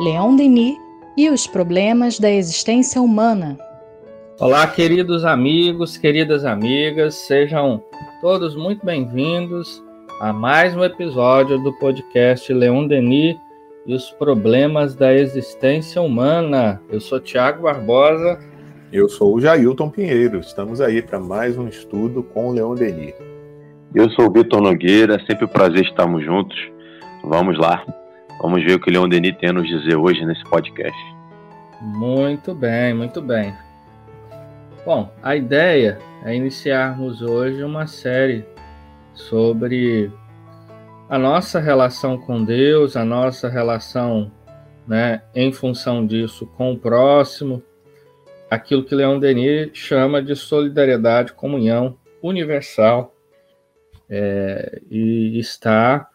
Leon Denis e os problemas da existência humana. Olá, queridos amigos, queridas amigas, sejam todos muito bem-vindos a mais um episódio do podcast Leon Denis e os problemas da existência humana. Eu sou Tiago Barbosa. Eu sou o Jailton Pinheiro. Estamos aí para mais um estudo com o Leon Denis. Eu sou o Vitor Nogueira, sempre um prazer estarmos juntos. Vamos lá, vamos ver o que o Leon Denis tem a nos dizer hoje nesse podcast. Muito bem, muito bem. Bom, a ideia é iniciarmos hoje uma série sobre a nossa relação com Deus, a nossa relação, né, em função disso com o próximo, aquilo que Leon Denis chama de solidariedade, comunhão universal, é, e está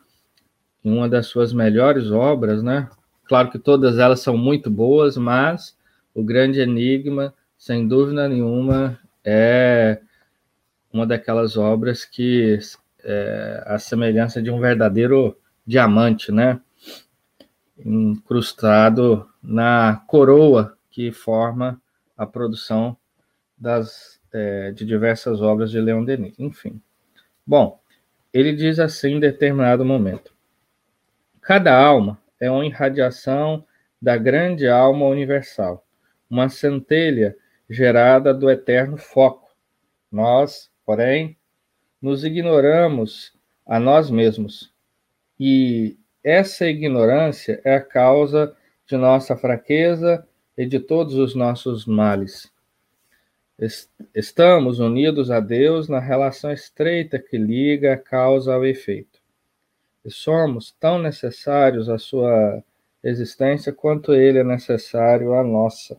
em uma das suas melhores obras, né? Claro que todas elas são muito boas, mas o grande enigma, sem dúvida nenhuma, é uma daquelas obras que é a semelhança de um verdadeiro diamante, né? Incrustado na coroa que forma a produção das, é, de diversas obras de Leon Denis. Enfim. Bom, ele diz assim em determinado momento: Cada alma é uma irradiação da grande alma universal, uma centelha gerada do eterno foco. Nós, porém, nos ignoramos a nós mesmos. E essa ignorância é a causa de nossa fraqueza e de todos os nossos males. Estamos unidos a Deus na relação estreita que liga a causa ao efeito e somos tão necessários à sua existência quanto ele é necessário à nossa.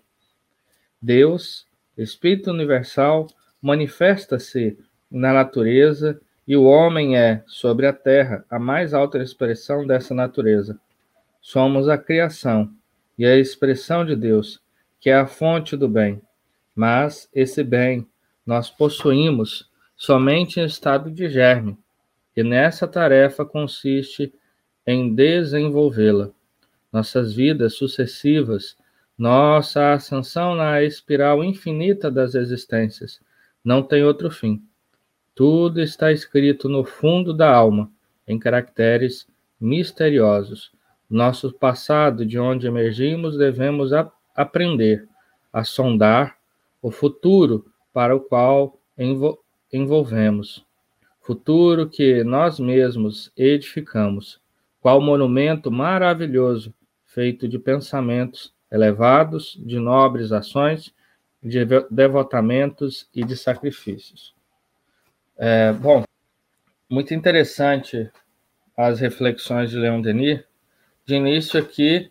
Deus, Espírito Universal, manifesta-se na natureza e o homem é, sobre a terra, a mais alta expressão dessa natureza. Somos a criação e a expressão de Deus, que é a fonte do bem. Mas esse bem nós possuímos somente em estado de germe, e nessa tarefa consiste em desenvolvê-la. Nossas vidas sucessivas, nossa ascensão na espiral infinita das existências, não tem outro fim. Tudo está escrito no fundo da alma, em caracteres misteriosos. Nosso passado, de onde emergimos, devemos a aprender a sondar o futuro para o qual envol envolvemos futuro que nós mesmos edificamos, qual monumento maravilhoso, feito de pensamentos elevados, de nobres ações, de devotamentos e de sacrifícios. É, bom, muito interessante as reflexões de Leon Denis. De início aqui,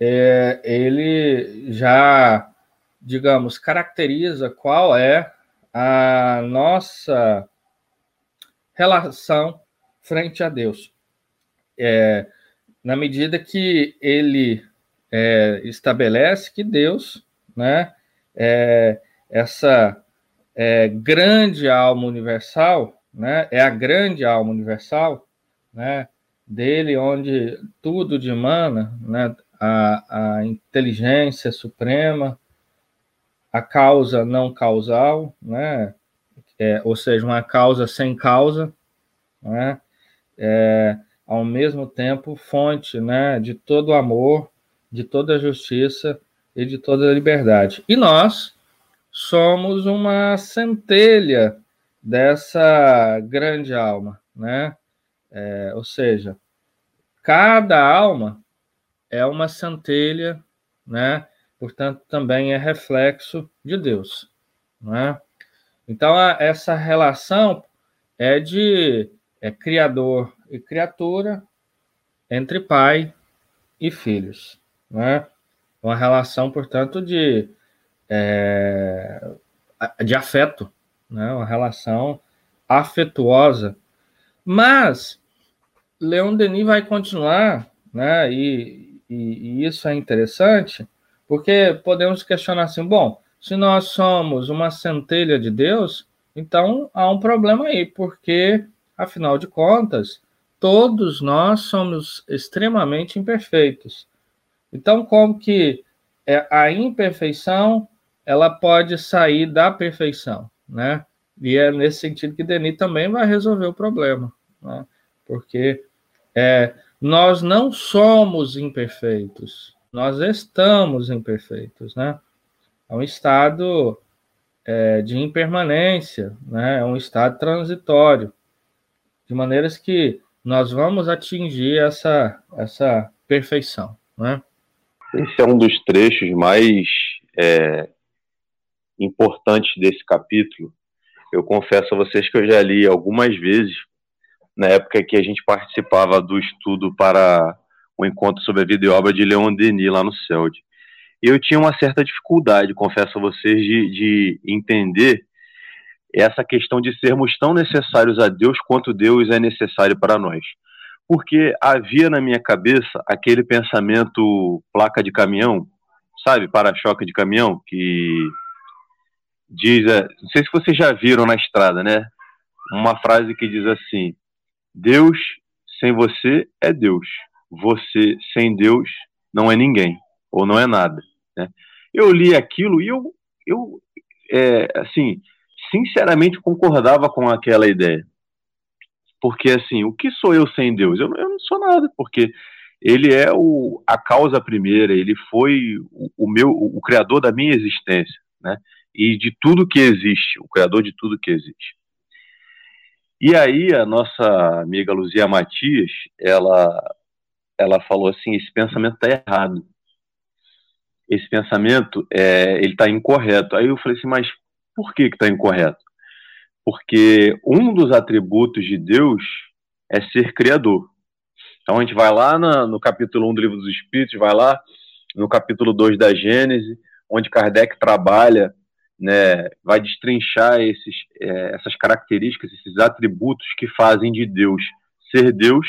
é, ele já, digamos, caracteriza qual é a nossa relação frente a Deus. É, na medida que ele é, estabelece que Deus, né, é, essa é, grande alma universal, né, é a grande alma universal, né, dele onde tudo dimana, né, a, a inteligência suprema, a causa não causal, né, é, ou seja, uma causa sem causa, né? É, ao mesmo tempo fonte né, de todo o amor, de toda a justiça e de toda a liberdade. E nós somos uma centelha dessa grande alma, né? É, ou seja, cada alma é uma centelha, né? Portanto, também é reflexo de Deus, né? Então, a, essa relação é de é, criador e criatura entre pai e filhos. Né? Uma relação, portanto, de, é, de afeto, né? uma relação afetuosa. Mas Leon Denis vai continuar, né? e, e, e isso é interessante, porque podemos questionar assim: bom, se nós somos uma centelha de Deus, então há um problema aí, porque, afinal de contas, todos nós somos extremamente imperfeitos. Então, como que é, a imperfeição ela pode sair da perfeição, né? E é nesse sentido que Denis também vai resolver o problema, né? porque é, nós não somos imperfeitos, nós estamos imperfeitos, né? É um estado é, de impermanência, né? É um estado transitório, de maneiras que nós vamos atingir essa essa perfeição, né? Esse é um dos trechos mais é, importantes desse capítulo. Eu confesso a vocês que eu já li algumas vezes, na época que a gente participava do estudo para o encontro sobre a vida e obra de Leon Denis lá no CELD. Eu tinha uma certa dificuldade, confesso a vocês, de, de entender essa questão de sermos tão necessários a Deus quanto Deus é necessário para nós. Porque havia na minha cabeça aquele pensamento placa de caminhão, sabe, para-choque de caminhão, que diz, é, não sei se vocês já viram na estrada, né? Uma frase que diz assim: Deus sem você é Deus, você sem Deus não é ninguém ou não é nada. Né? Eu li aquilo e eu, eu é, assim, sinceramente concordava com aquela ideia, porque assim, o que sou eu sem Deus? Eu, eu não sou nada, porque ele é o, a causa primeira, ele foi o, o meu, o, o criador da minha existência, né? e de tudo que existe, o criador de tudo que existe. E aí a nossa amiga Luzia Matias, ela ela falou assim, esse pensamento está errado. Esse pensamento é, ele está incorreto. Aí eu falei assim, mas por que está incorreto? Porque um dos atributos de Deus é ser criador. Então a gente vai lá na, no capítulo 1 do Livro dos Espíritos, vai lá no capítulo 2 da Gênese, onde Kardec trabalha né, vai destrinchar esses, é, essas características, esses atributos que fazem de Deus ser Deus.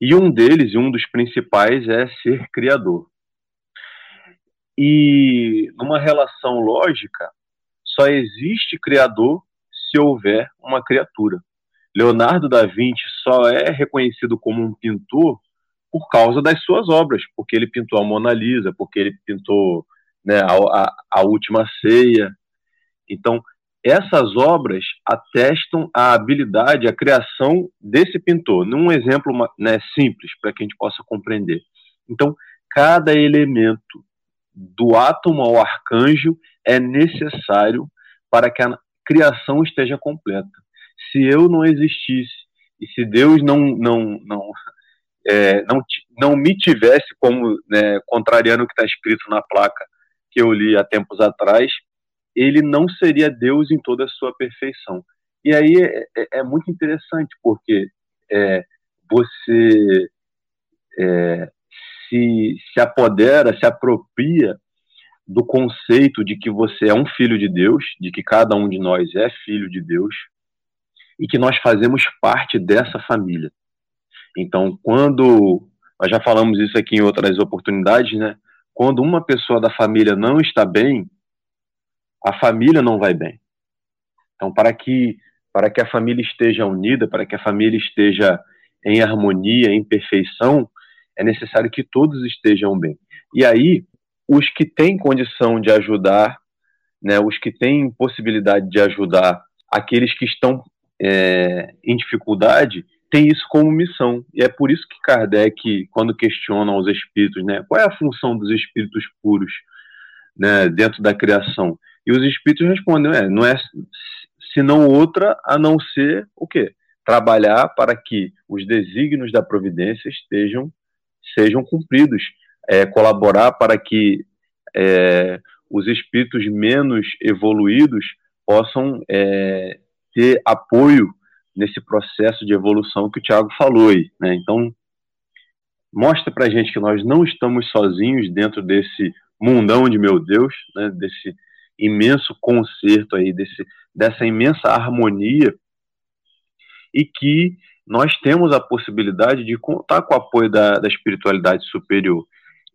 E um deles, e um dos principais, é ser criador. E numa relação lógica, só existe criador se houver uma criatura. Leonardo da Vinci só é reconhecido como um pintor por causa das suas obras, porque ele pintou a Mona Lisa, porque ele pintou né, a, a, a última ceia. Então, essas obras atestam a habilidade, a criação desse pintor, num exemplo né, simples, para que a gente possa compreender. Então, cada elemento, do átomo ao arcanjo, é necessário para que a criação esteja completa. Se eu não existisse, e se Deus não, não, não, é, não, não me tivesse como, né, contrariando o que está escrito na placa, que eu li há tempos atrás, ele não seria Deus em toda a sua perfeição. E aí é, é, é muito interessante, porque é, você é, se, se apodera, se apropria do conceito de que você é um filho de Deus, de que cada um de nós é filho de Deus, e que nós fazemos parte dessa família. Então, quando nós já falamos isso aqui em outras oportunidades, né? Quando uma pessoa da família não está bem, a família não vai bem. Então, para que para que a família esteja unida, para que a família esteja em harmonia, em perfeição, é necessário que todos estejam bem. E aí, os que têm condição de ajudar, né, os que têm possibilidade de ajudar aqueles que estão é, em dificuldade, tem isso como missão. E é por isso que Kardec, quando questiona os espíritos, né, qual é a função dos espíritos puros né, dentro da criação? E os espíritos respondem, é, não é senão outra a não ser o quê? Trabalhar para que os desígnios da providência estejam sejam cumpridos, é, colaborar para que é, os espíritos menos evoluídos possam é, ter apoio nesse processo de evolução que o Tiago falou aí, né? Então, mostra para gente que nós não estamos sozinhos dentro desse mundão de meu Deus, né? Desse imenso concerto aí, desse, dessa imensa harmonia e que nós temos a possibilidade de contar com o apoio da, da espiritualidade superior,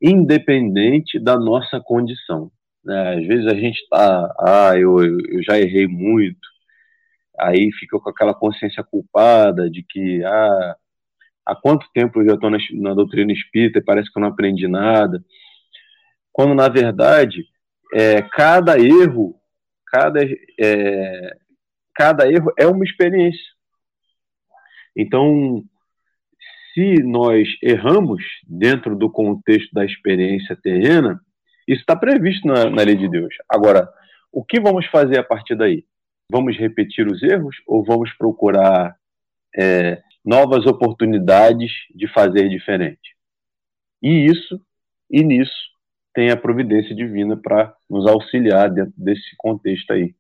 independente da nossa condição. Né? Às vezes a gente está, ah, eu, eu já errei muito, aí fica com aquela consciência culpada de que, ah, há quanto tempo eu já estou na, na, doutrina espírita e parece que eu não aprendi nada. Quando, na verdade, é, cada erro, cada, é, cada erro é uma experiência. Então, se nós erramos dentro do contexto da experiência terrena, isso está previsto na, na lei de Deus. Agora, o que vamos fazer a partir daí? Vamos repetir os erros ou vamos procurar é, novas oportunidades de fazer diferente? E isso, e nisso, tem a providência divina para nos auxiliar dentro desse contexto aí,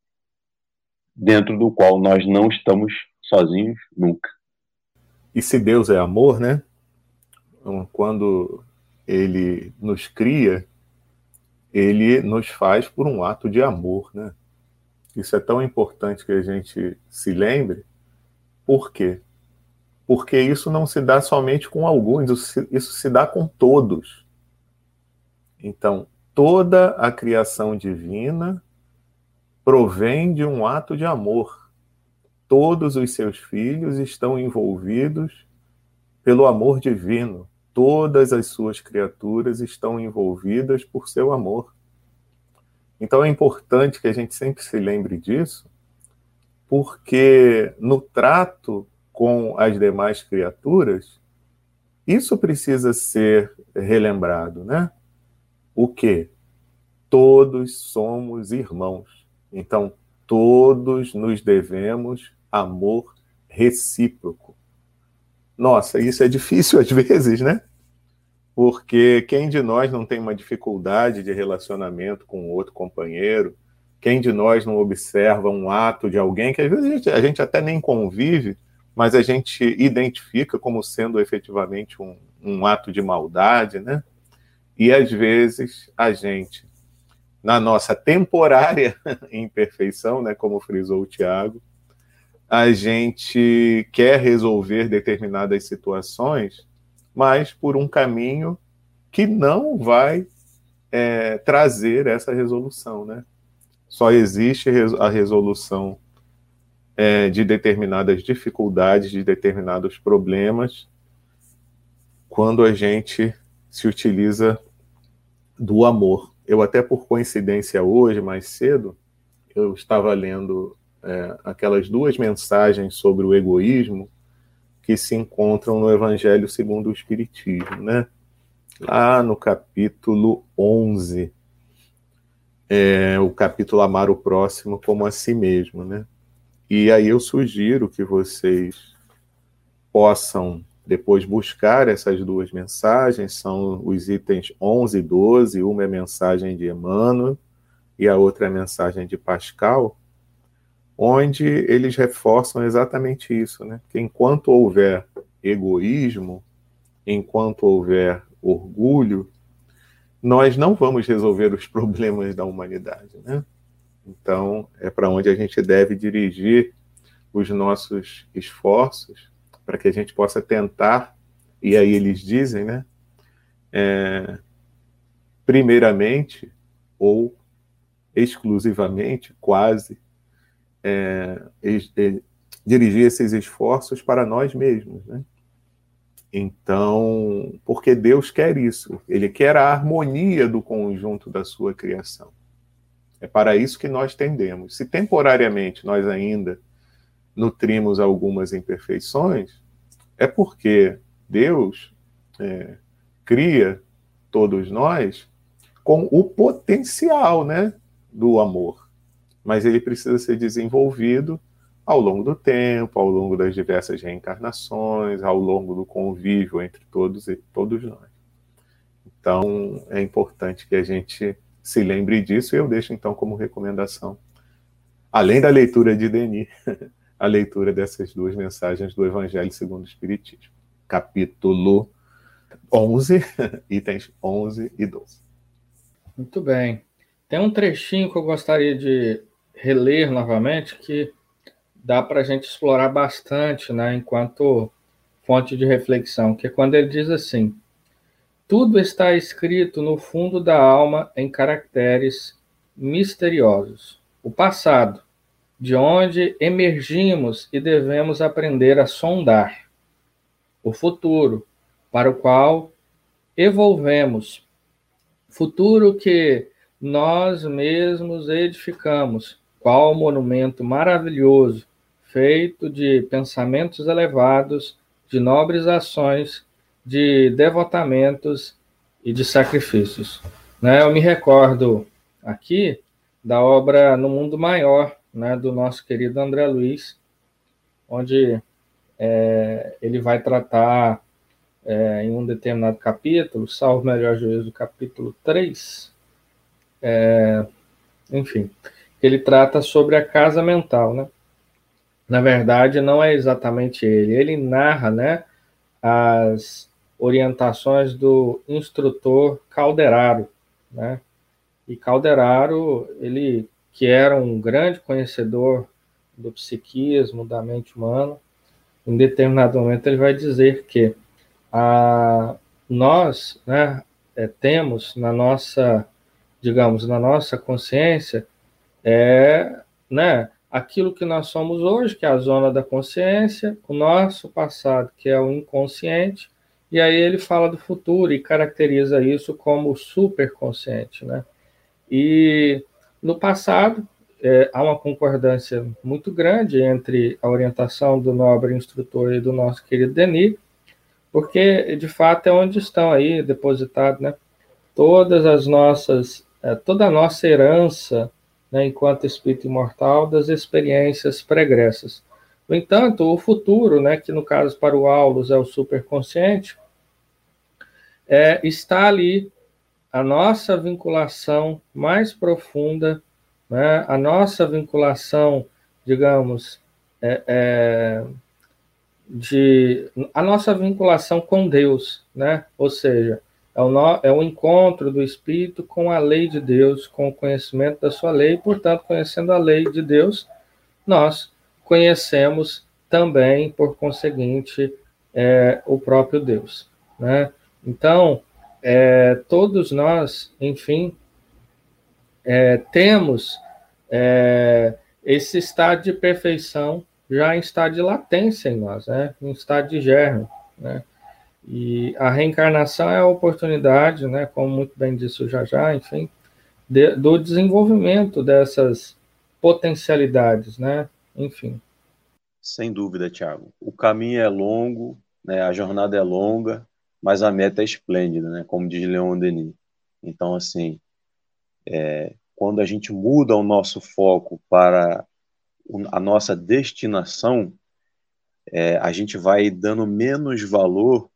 dentro do qual nós não estamos sozinhos nunca. E se Deus é amor, né? Então, quando ele nos cria, ele nos faz por um ato de amor, né? Isso é tão importante que a gente se lembre. Por quê? Porque isso não se dá somente com alguns, isso se dá com todos. Então, toda a criação divina provém de um ato de amor. Todos os seus filhos estão envolvidos pelo amor divino todas as suas criaturas estão envolvidas por seu amor. Então é importante que a gente sempre se lembre disso, porque no trato com as demais criaturas, isso precisa ser relembrado, né? O que? Todos somos irmãos. Então, todos nos devemos amor recíproco. Nossa, isso é difícil às vezes, né? Porque quem de nós não tem uma dificuldade de relacionamento com outro companheiro? Quem de nós não observa um ato de alguém que às vezes a gente, a gente até nem convive, mas a gente identifica como sendo efetivamente um, um ato de maldade, né? E às vezes a gente, na nossa temporária imperfeição, né, como frisou o Tiago, a gente quer resolver determinadas situações, mas por um caminho que não vai é, trazer essa resolução, né? Só existe a resolução é, de determinadas dificuldades, de determinados problemas, quando a gente se utiliza do amor. Eu até por coincidência hoje, mais cedo, eu estava lendo é, aquelas duas mensagens sobre o egoísmo que se encontram no Evangelho segundo o Espiritismo, né? Lá no capítulo 11, é, o capítulo Amar o Próximo como a si mesmo, né? E aí eu sugiro que vocês possam depois buscar essas duas mensagens, são os itens 11 e 12, uma é mensagem de Emmanuel e a outra é mensagem de Pascal, onde eles reforçam exatamente isso, né? Que enquanto houver egoísmo, enquanto houver orgulho, nós não vamos resolver os problemas da humanidade, né? Então, é para onde a gente deve dirigir os nossos esforços para que a gente possa tentar, e aí eles dizem, né? É, primeiramente, ou exclusivamente, quase, é, é, dirigir esses esforços para nós mesmos, né? Então, porque Deus quer isso, Ele quer a harmonia do conjunto da sua criação. É para isso que nós tendemos. Se temporariamente nós ainda nutrimos algumas imperfeições, é porque Deus é, cria todos nós com o potencial né, do amor mas ele precisa ser desenvolvido ao longo do tempo, ao longo das diversas reencarnações, ao longo do convívio entre todos e todos nós. Então, é importante que a gente se lembre disso e eu deixo então como recomendação, além da leitura de Denis, a leitura dessas duas mensagens do Evangelho segundo o Espiritismo, capítulo 11, itens 11 e 12. Muito bem. Tem um trechinho que eu gostaria de reler novamente, que dá para a gente explorar bastante, né, enquanto fonte de reflexão, que é quando ele diz assim: tudo está escrito no fundo da alma em caracteres misteriosos. O passado, de onde emergimos e devemos aprender a sondar. o futuro, para o qual evolvemos, futuro que nós mesmos edificamos, qual monumento maravilhoso, feito de pensamentos elevados, de nobres ações, de devotamentos e de sacrifícios. Né? Eu me recordo aqui da obra No Mundo Maior, né, do nosso querido André Luiz, onde é, ele vai tratar é, em um determinado capítulo, salvo melhor juízo, capítulo 3, é, enfim, ele trata sobre a casa mental, né? Na verdade, não é exatamente ele. Ele narra, né, as orientações do instrutor Calderaro, né? E Calderaro, ele que era um grande conhecedor do psiquismo, da mente humana, em determinado momento ele vai dizer que a, nós né, é, temos na nossa, digamos, na nossa consciência, é, né, aquilo que nós somos hoje, que é a zona da consciência, o nosso passado, que é o inconsciente, e aí ele fala do futuro e caracteriza isso como superconsciente, né? E no passado, é, há uma concordância muito grande entre a orientação do nobre instrutor e do nosso querido Denis, porque de fato é onde estão aí depositadas né, todas as nossas, é, toda a nossa herança né, enquanto espírito imortal das experiências pregressas. No entanto, o futuro, né, que no caso para o Aulus é o superconsciente, é, está ali a nossa vinculação mais profunda né? a nossa vinculação, digamos, é, é, de a nossa vinculação com Deus, né? Ou seja, é o, no, é o encontro do Espírito com a lei de Deus, com o conhecimento da sua lei, portanto, conhecendo a lei de Deus, nós conhecemos também, por conseguinte, é, o próprio Deus, né? Então, é, todos nós, enfim, é, temos é, esse estado de perfeição já em estado de latência em nós, né? em estado de germe. Né? E a reencarnação é a oportunidade, né, como muito bem disse o Jajá, enfim, de, do desenvolvimento dessas potencialidades, né? Enfim. Sem dúvida, Tiago. O caminho é longo, né? a jornada é longa, mas a meta é esplêndida, né? Como diz Leon Denis. Então, assim, é, quando a gente muda o nosso foco para a nossa destinação, é, a gente vai dando menos valor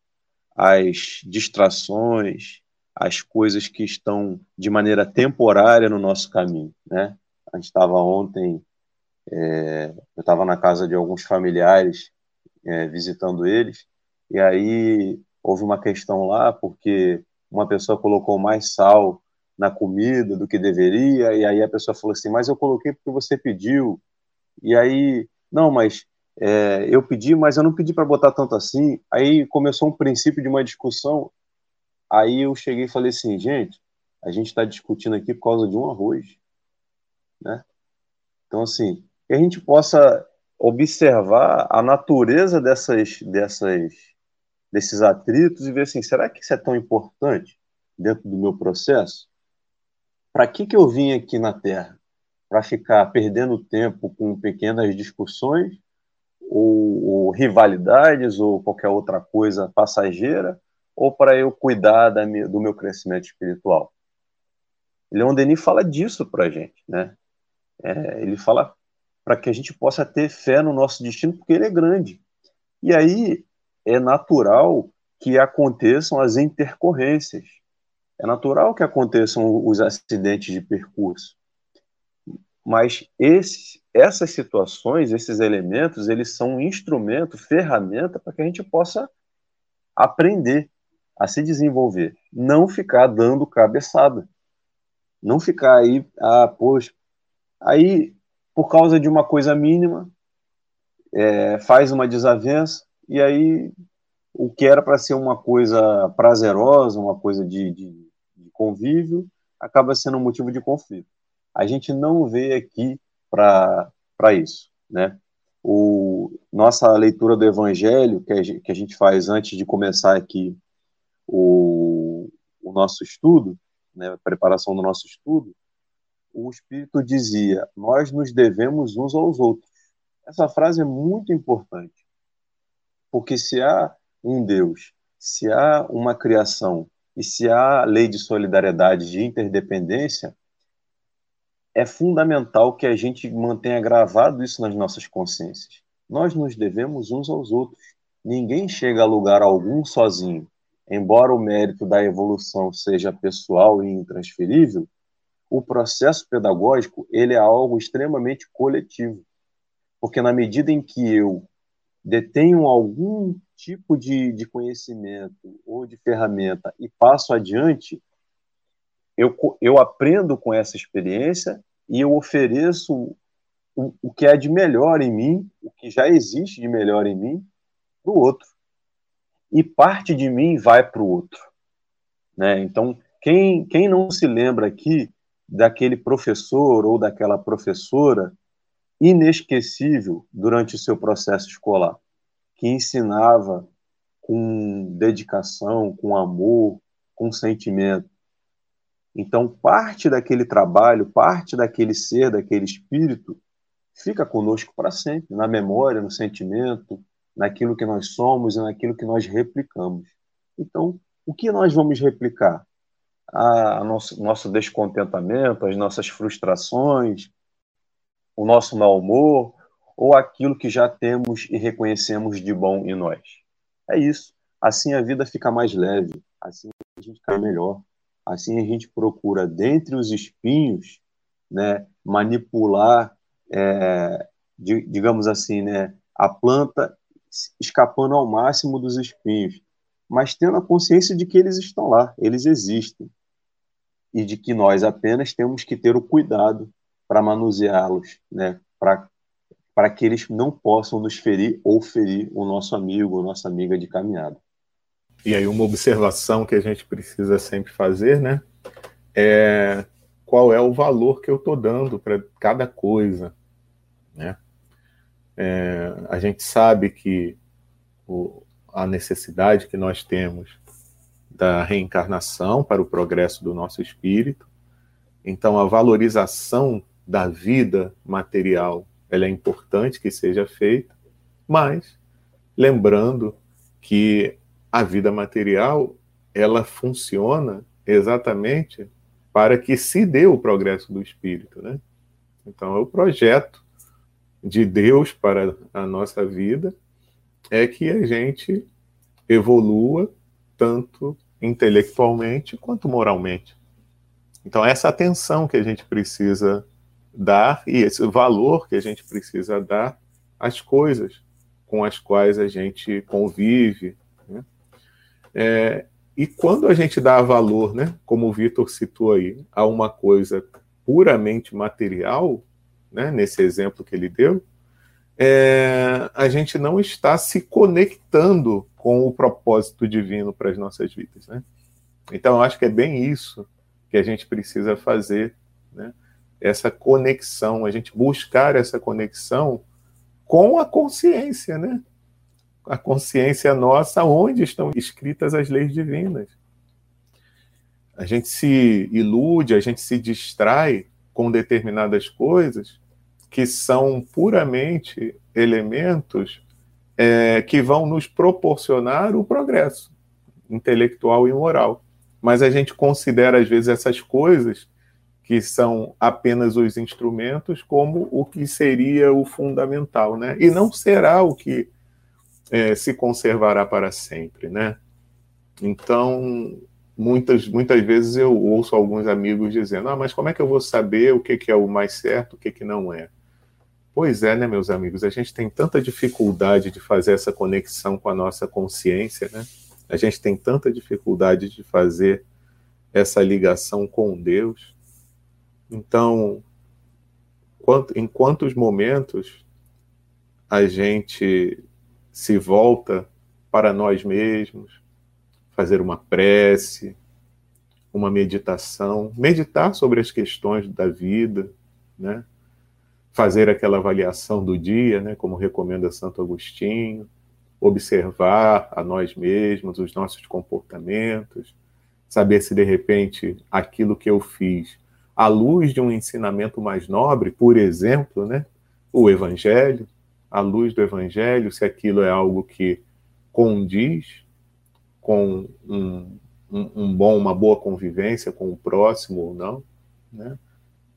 às distrações, às coisas que estão de maneira temporária no nosso caminho, né? A gente estava ontem, é, eu estava na casa de alguns familiares é, visitando eles, e aí houve uma questão lá porque uma pessoa colocou mais sal na comida do que deveria, e aí a pessoa falou assim, mas eu coloquei porque você pediu, e aí, não, mas é, eu pedi, mas eu não pedi para botar tanto assim, aí começou um princípio de uma discussão, aí eu cheguei e falei assim, gente, a gente está discutindo aqui por causa de um arroz, né? Então, assim, que a gente possa observar a natureza dessas, dessas, desses atritos e ver assim, será que isso é tão importante dentro do meu processo? para que, que eu vim aqui na Terra? Para ficar perdendo tempo com pequenas discussões, ou, ou, rivalidades, ou qualquer outra coisa passageira, ou para eu cuidar da, do meu crescimento espiritual? Leon Denis fala disso para a gente, né? É, ele fala para que a gente possa ter fé no nosso destino, porque ele é grande. E aí é natural que aconteçam as intercorrências. É natural que aconteçam os acidentes de percurso, mas esse, essas situações, esses elementos, eles são um instrumento, ferramenta para que a gente possa aprender a se desenvolver, não ficar dando cabeçada, não ficar aí, ah, poxa, aí por causa de uma coisa mínima é, faz uma desavença e aí o que era para ser uma coisa prazerosa, uma coisa de, de convívio acaba sendo um motivo de conflito. A gente não vê aqui para isso, né? o, nossa leitura do Evangelho, que a, gente, que a gente faz antes de começar aqui o, o nosso estudo, né, a preparação do nosso estudo, o Espírito dizia: Nós nos devemos uns aos outros. Essa frase é muito importante, porque se há um Deus, se há uma criação e se há lei de solidariedade, de interdependência, é fundamental que a gente mantenha gravado isso nas nossas consciências. Nós nos devemos uns aos outros. Ninguém chega a lugar algum sozinho. Embora o mérito da evolução seja pessoal e intransferível, o processo pedagógico ele é algo extremamente coletivo. Porque na medida em que eu detenho algum tipo de, de conhecimento ou de ferramenta e passo adiante, eu, eu aprendo com essa experiência e eu ofereço o, o que é de melhor em mim, o que já existe de melhor em mim, para o outro. E parte de mim vai para o outro. Né? Então, quem, quem não se lembra aqui daquele professor ou daquela professora inesquecível durante o seu processo escolar, que ensinava com dedicação, com amor, com sentimento, então, parte daquele trabalho, parte daquele ser, daquele espírito, fica conosco para sempre, na memória, no sentimento, naquilo que nós somos e naquilo que nós replicamos. Então, o que nós vamos replicar? A, nosso, nosso descontentamento, as nossas frustrações, o nosso mau humor, ou aquilo que já temos e reconhecemos de bom em nós. É isso. Assim a vida fica mais leve, assim a gente cai melhor. Assim a gente procura, dentre os espinhos, né, manipular, é, digamos assim, né, a planta escapando ao máximo dos espinhos, mas tendo a consciência de que eles estão lá, eles existem, e de que nós apenas temos que ter o cuidado para manuseá-los, né, para que eles não possam nos ferir ou ferir o nosso amigo ou nossa amiga de caminhada. E aí uma observação que a gente precisa sempre fazer, né? É qual é o valor que eu estou dando para cada coisa, né? É, a gente sabe que o, a necessidade que nós temos da reencarnação para o progresso do nosso espírito. Então, a valorização da vida material ela é importante que seja feita, mas lembrando que a vida material ela funciona exatamente para que se dê o progresso do espírito, né? Então, é o projeto de Deus para a nossa vida é que a gente evolua tanto intelectualmente quanto moralmente. Então, essa atenção que a gente precisa dar e esse valor que a gente precisa dar às coisas com as quais a gente convive, é, e quando a gente dá valor, né, como o Vitor citou aí, a uma coisa puramente material, né, nesse exemplo que ele deu, é, a gente não está se conectando com o propósito divino para as nossas vidas. Né? Então, eu acho que é bem isso que a gente precisa fazer, né? essa conexão, a gente buscar essa conexão com a consciência, né? A consciência nossa onde estão escritas as leis divinas. A gente se ilude, a gente se distrai com determinadas coisas que são puramente elementos é, que vão nos proporcionar o progresso intelectual e moral. Mas a gente considera, às vezes, essas coisas que são apenas os instrumentos como o que seria o fundamental, né? E não será o que é, se conservará para sempre, né? Então, muitas, muitas vezes eu ouço alguns amigos dizendo: ah, mas como é que eu vou saber o que, que é o mais certo, o que, que não é? Pois é, né, meus amigos? A gente tem tanta dificuldade de fazer essa conexão com a nossa consciência, né? A gente tem tanta dificuldade de fazer essa ligação com Deus. Então, em quantos momentos a gente se volta para nós mesmos, fazer uma prece, uma meditação, meditar sobre as questões da vida, né? fazer aquela avaliação do dia, né, como recomenda Santo Agostinho, observar a nós mesmos, os nossos comportamentos, saber se de repente aquilo que eu fiz, à luz de um ensinamento mais nobre, por exemplo, né, o Evangelho, à luz do Evangelho, se aquilo é algo que condiz com um, um, um bom, uma boa convivência com o próximo ou não, né?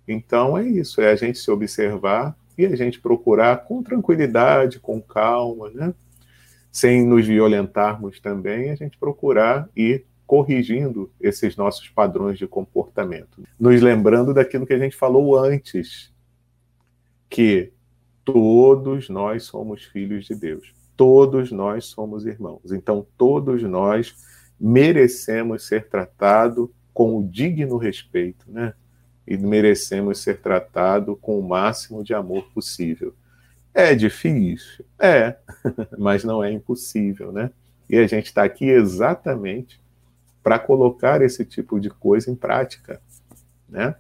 Então é isso, é a gente se observar e a gente procurar com tranquilidade, com calma, né? Sem nos violentarmos também, a gente procurar ir corrigindo esses nossos padrões de comportamento. Nos lembrando daquilo que a gente falou antes, que todos nós somos filhos de Deus. Todos nós somos irmãos. Então, todos nós merecemos ser tratados com o digno respeito, né? E merecemos ser tratados com o máximo de amor possível. É difícil? É, mas não é impossível, né? E a gente está aqui exatamente para colocar esse tipo de coisa em prática, né?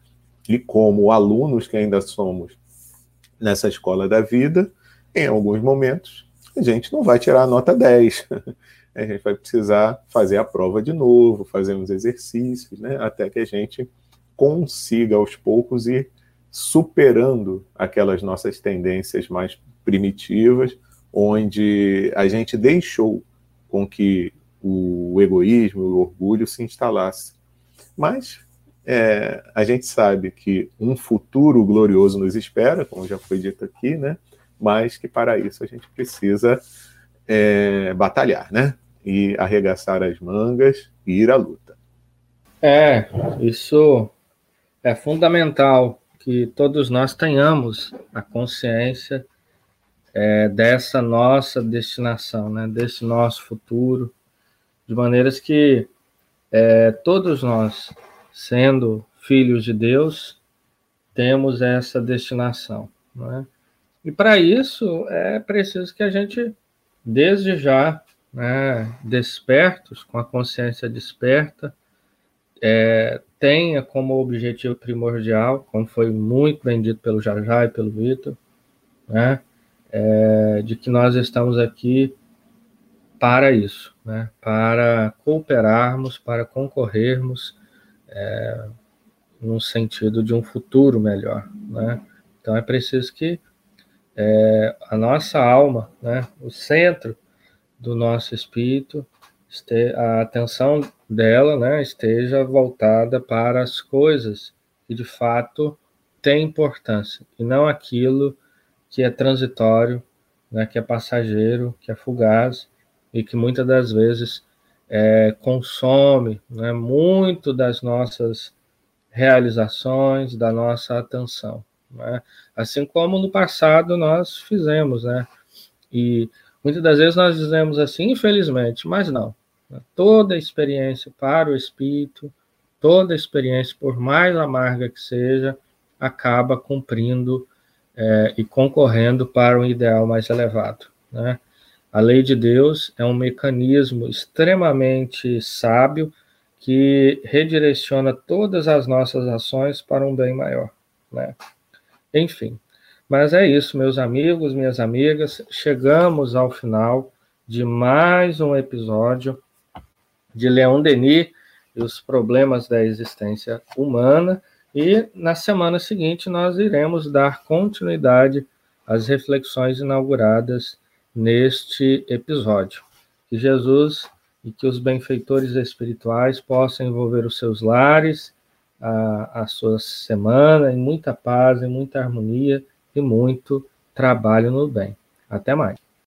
E como alunos que ainda somos nessa escola da vida, em alguns momentos, a gente não vai tirar a nota 10. A gente vai precisar fazer a prova de novo, fazer uns exercícios, né? Até que a gente consiga aos poucos ir superando aquelas nossas tendências mais primitivas, onde a gente deixou com que o egoísmo, o orgulho se instalasse. Mas é, a gente sabe que um futuro glorioso nos espera, como já foi dito aqui, né? Mas que para isso a gente precisa é, batalhar, né? E arregaçar as mangas e ir à luta. É, isso é fundamental que todos nós tenhamos a consciência é, dessa nossa destinação, né? Desse nosso futuro, de maneiras que é, todos nós sendo filhos de Deus, temos essa destinação. Né? E para isso é preciso que a gente, desde já, né, despertos, com a consciência desperta, é, tenha como objetivo primordial, como foi muito bem dito pelo Jajá e pelo Vitor, né, é, de que nós estamos aqui para isso, né, para cooperarmos, para concorrermos é, no sentido de um futuro melhor, né? Então é preciso que é, a nossa alma, né, o centro do nosso espírito, este, a atenção dela, né, esteja voltada para as coisas que de fato têm importância e não aquilo que é transitório, né, que é passageiro, que é fugaz e que muitas das vezes é, consome né, muito das nossas realizações, da nossa atenção. Né? Assim como no passado nós fizemos, né? E muitas das vezes nós dizemos assim, infelizmente, mas não. Né? Toda experiência para o espírito, toda experiência, por mais amarga que seja, acaba cumprindo é, e concorrendo para um ideal mais elevado, né? A lei de Deus é um mecanismo extremamente sábio que redireciona todas as nossas ações para um bem maior, né? Enfim, mas é isso, meus amigos, minhas amigas, chegamos ao final de mais um episódio de Leon Denis e os problemas da existência humana, e na semana seguinte nós iremos dar continuidade às reflexões inauguradas neste episódio. Que Jesus e que os benfeitores espirituais possam envolver os seus lares, a, a sua semana em muita paz, em muita harmonia e muito trabalho no bem. Até mais.